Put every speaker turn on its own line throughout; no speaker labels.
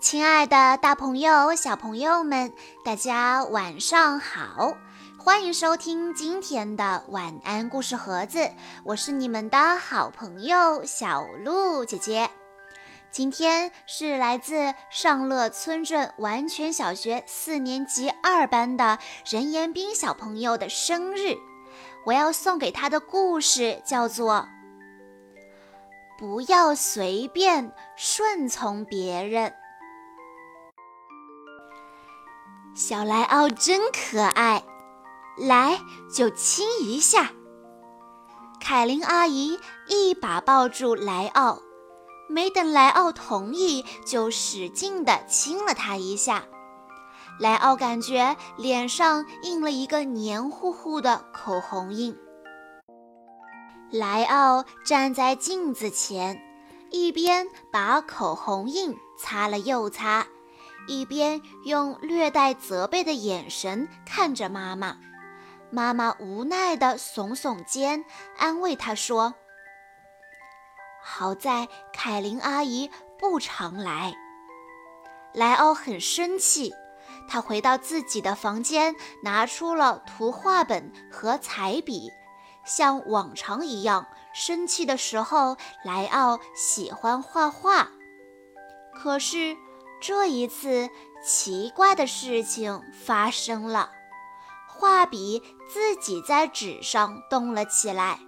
亲爱的，大朋友、小朋友们，大家晚上好！欢迎收听今天的晚安故事盒子，我是你们的好朋友小鹿姐姐。今天是来自上乐村镇完全小学四年级二班的任延斌小朋友的生日，我要送给他的故事叫做《不要随便顺从别人》。小莱奥真可爱，来就亲一下。凯琳阿姨一把抱住莱奥，没等莱奥同意，就使劲地亲了他一下。莱奥感觉脸上印了一个黏糊糊的口红印。莱奥站在镜子前，一边把口红印擦了又擦。一边用略带责备的眼神看着妈妈，妈妈无奈地耸耸肩，安慰他说：“好在凯琳阿姨不常来。”莱奥很生气，他回到自己的房间，拿出了图画本和彩笔，像往常一样。生气的时候，莱奥喜欢画画，可是。这一次，奇怪的事情发生了，画笔自己在纸上动了起来，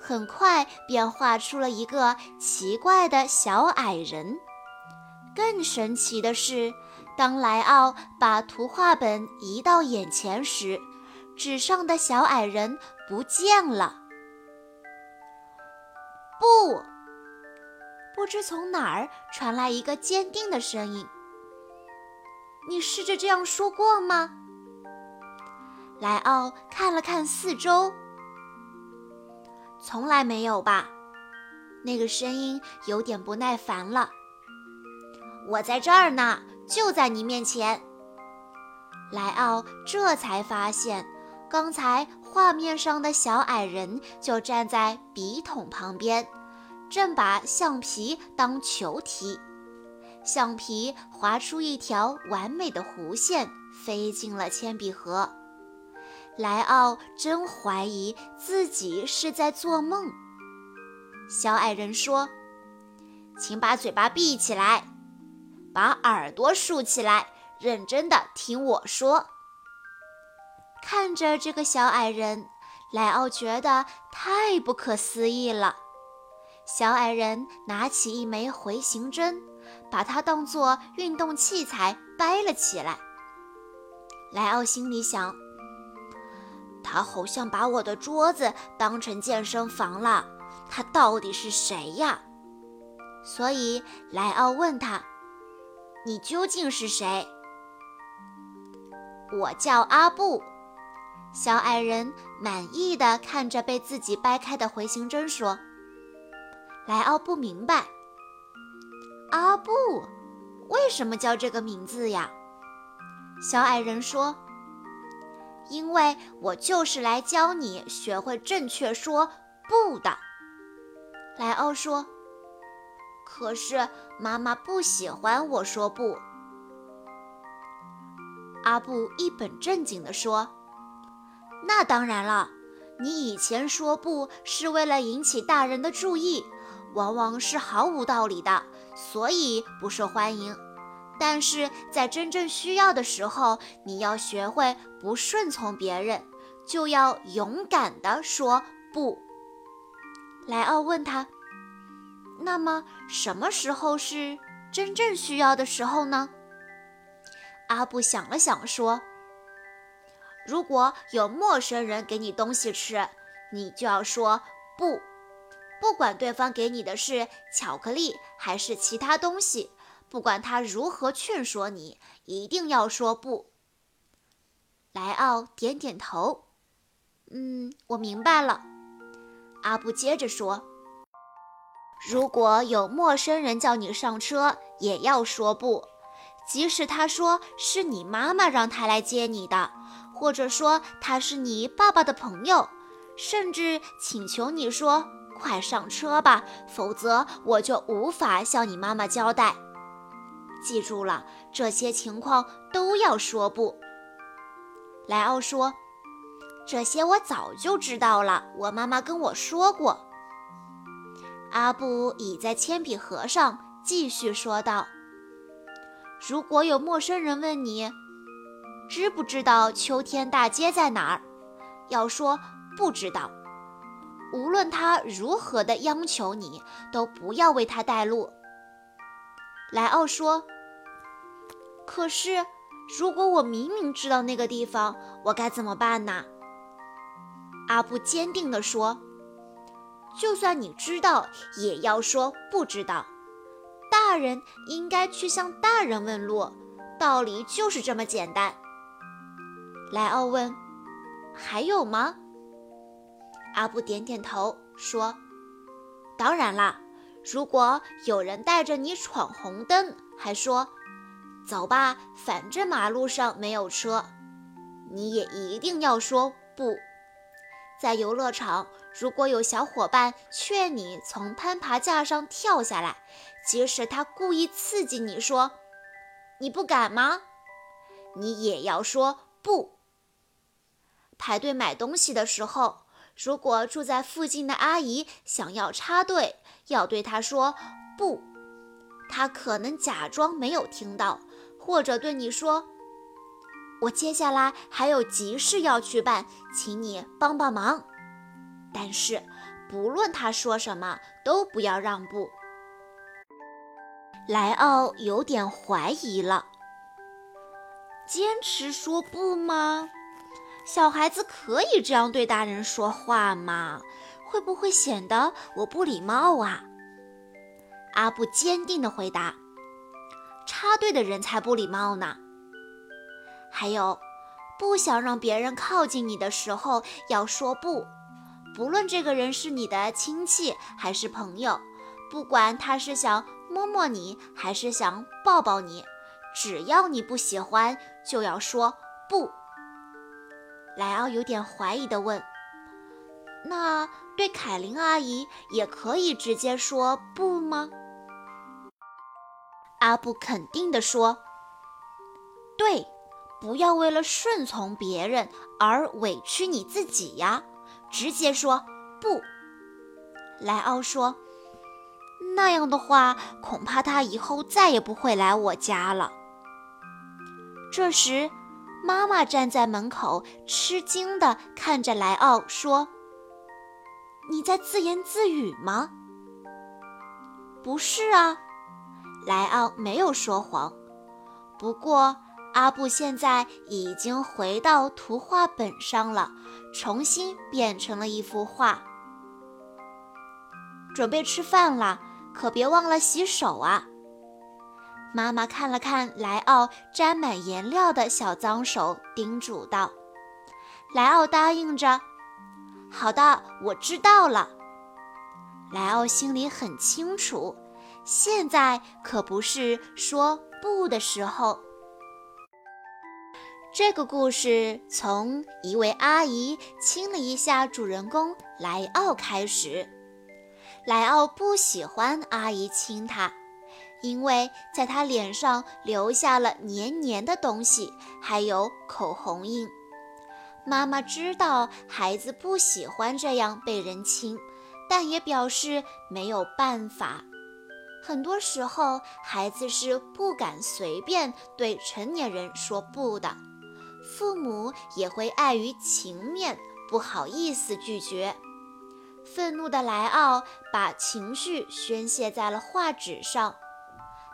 很快便画出了一个奇怪的小矮人。更神奇的是，当莱奥把图画本移到眼前时，纸上的小矮人不见了。不！不知从哪儿传来一个坚定的声音：“你试着这样说过吗？”莱奥看了看四周，从来没有吧？那个声音有点不耐烦了。“我在这儿呢，就在你面前。”莱奥这才发现，刚才画面上的小矮人就站在笔筒旁边。正把橡皮当球踢，橡皮划出一条完美的弧线，飞进了铅笔盒。莱奥真怀疑自己是在做梦。小矮人说：“请把嘴巴闭起来，把耳朵竖起来，认真的听我说。”看着这个小矮人，莱奥觉得太不可思议了。小矮人拿起一枚回形针，把它当作运动器材掰了起来。莱奥心里想：“他好像把我的桌子当成健身房了，他到底是谁呀？”所以莱奥问他：“你究竟是谁？”“我叫阿布。”小矮人满意的看着被自己掰开的回形针说。莱奥不明白，阿布为什么叫这个名字呀？小矮人说：“因为我就是来教你学会正确说不的。”莱奥说：“可是妈妈不喜欢我说不。”阿布一本正经地说：“那当然了，你以前说不是为了引起大人的注意。”往往是毫无道理的，所以不受欢迎。但是在真正需要的时候，你要学会不顺从别人，就要勇敢地说不。莱奥问他：“那么什么时候是真正需要的时候呢？”阿布想了想说：“如果有陌生人给你东西吃，你就要说不。”不管对方给你的是巧克力还是其他东西，不管他如何劝说你，一定要说不。莱奥点点头，嗯，我明白了。阿布接着说：“如果有陌生人叫你上车，也要说不，即使他说是你妈妈让他来接你的，或者说他是你爸爸的朋友，甚至请求你说。”快上车吧，否则我就无法向你妈妈交代。记住了，这些情况都要说不。莱奥说：“这些我早就知道了，我妈妈跟我说过。”阿布倚在铅笔盒上，继续说道：“如果有陌生人问你，知不知道秋天大街在哪儿，要说不知道。无论他如何的央求你，都不要为他带路。”莱奥说：“可是，如果我明明知道那个地方，我该怎么办呢？”阿布坚定地说：“就算你知道，也要说不知道。大人应该去向大人问路，道理就是这么简单。”莱奥问：“还有吗？”阿布点点头说：“当然啦。”如果有人带着你闯红灯，还说“走吧，反正马路上没有车”，你也一定要说不。在游乐场，如果有小伙伴劝你从攀爬架上跳下来，即使他故意刺激你说“你不敢吗”，你也要说不。排队买东西的时候。如果住在附近的阿姨想要插队，要对她说不，她可能假装没有听到，或者对你说：“我接下来还有急事要去办，请你帮帮忙。”但是不论她说什么，都不要让步。莱奥有点怀疑了，坚持说不吗？小孩子可以这样对大人说话吗？会不会显得我不礼貌啊？阿布坚定地回答：“插队的人才不礼貌呢。还有，不想让别人靠近你的时候要说不，不论这个人是你的亲戚还是朋友，不管他是想摸摸你还是想抱抱你，只要你不喜欢，就要说不。”莱奥有点怀疑地问：“那对凯琳阿姨也可以直接说不吗？”阿布肯定地说：“对，不要为了顺从别人而委屈你自己呀，直接说不。”莱奥说：“那样的话，恐怕他以后再也不会来我家了。”这时。妈妈站在门口，吃惊地看着莱奥，说：“你在自言自语吗？”“不是啊。”莱奥没有说谎。不过，阿布现在已经回到图画本上了，重新变成了一幅画。准备吃饭了，可别忘了洗手啊！妈妈看了看莱奥沾满颜料的小脏手，叮嘱道：“莱奥答应着，好的，我知道了。”莱奥心里很清楚，现在可不是说不的时候。这个故事从一位阿姨亲了一下主人公莱奥开始。莱奥不喜欢阿姨亲他。因为在他脸上留下了黏黏的东西，还有口红印。妈妈知道孩子不喜欢这样被人亲，但也表示没有办法。很多时候，孩子是不敢随便对成年人说不的，父母也会碍于情面，不好意思拒绝。愤怒的莱奥把情绪宣泄在了画纸上。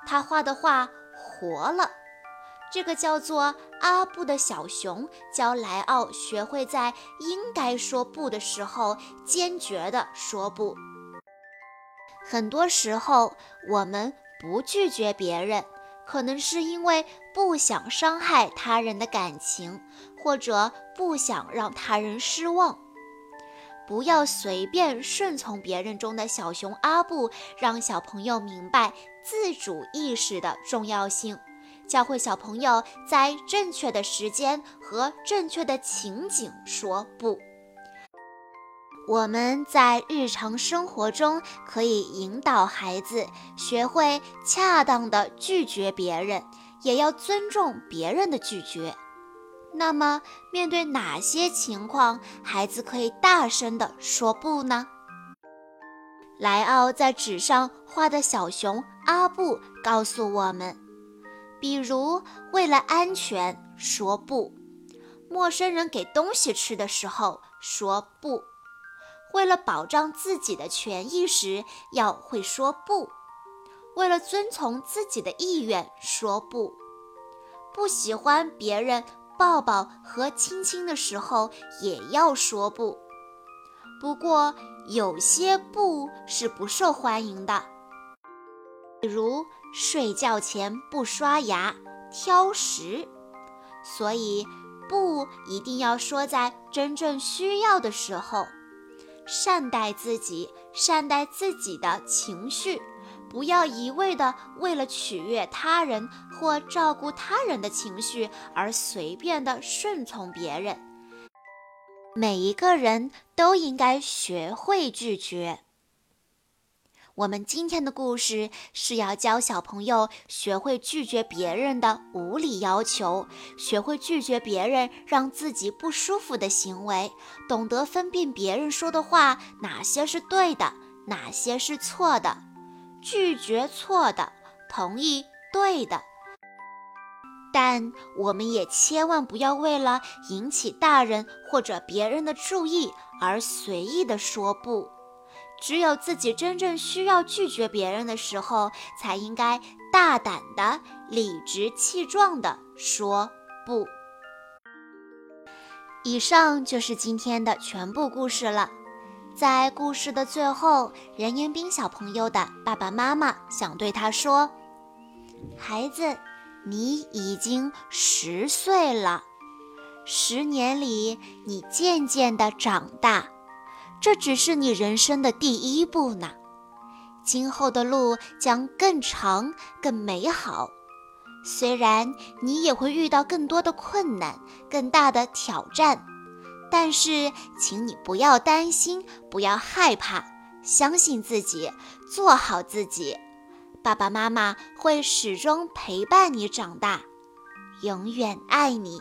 他画的画活了，这个叫做阿布的小熊教莱奥学会在应该说不的时候坚决地说不。很多时候，我们不拒绝别人，可能是因为不想伤害他人的感情，或者不想让他人失望。不要随便顺从别人中的小熊阿布，让小朋友明白自主意识的重要性，教会小朋友在正确的时间和正确的情景说不。我们在日常生活中可以引导孩子学会恰当的拒绝别人，也要尊重别人的拒绝。那么，面对哪些情况，孩子可以大声地说不呢？莱奥在纸上画的小熊阿布告诉我们：比如，为了安全说不；陌生人给东西吃的时候说不；为了保障自己的权益时要会说不；为了遵从自己的意愿说不；不喜欢别人。抱抱和亲亲的时候也要说不。不过有些不是不受欢迎的，比如睡觉前不刷牙、挑食。所以不一定要说在真正需要的时候。善待自己，善待自己的情绪。不要一味的为了取悦他人或照顾他人的情绪而随便的顺从别人。每一个人都应该学会拒绝。我们今天的故事是要教小朋友学会拒绝别人的无理要求，学会拒绝别人让自己不舒服的行为，懂得分辨别人说的话哪些是对的，哪些是错的。拒绝错的，同意对的，但我们也千万不要为了引起大人或者别人的注意而随意的说不。只有自己真正需要拒绝别人的时候，才应该大胆的、理直气壮的说不。以上就是今天的全部故事了。在故事的最后，任彦斌小朋友的爸爸妈妈想对他说：“孩子，你已经十岁了，十年里你渐渐的长大，这只是你人生的第一步呢。今后的路将更长、更美好。虽然你也会遇到更多的困难、更大的挑战。”但是，请你不要担心，不要害怕，相信自己，做好自己。爸爸妈妈会始终陪伴你长大，永远爱你。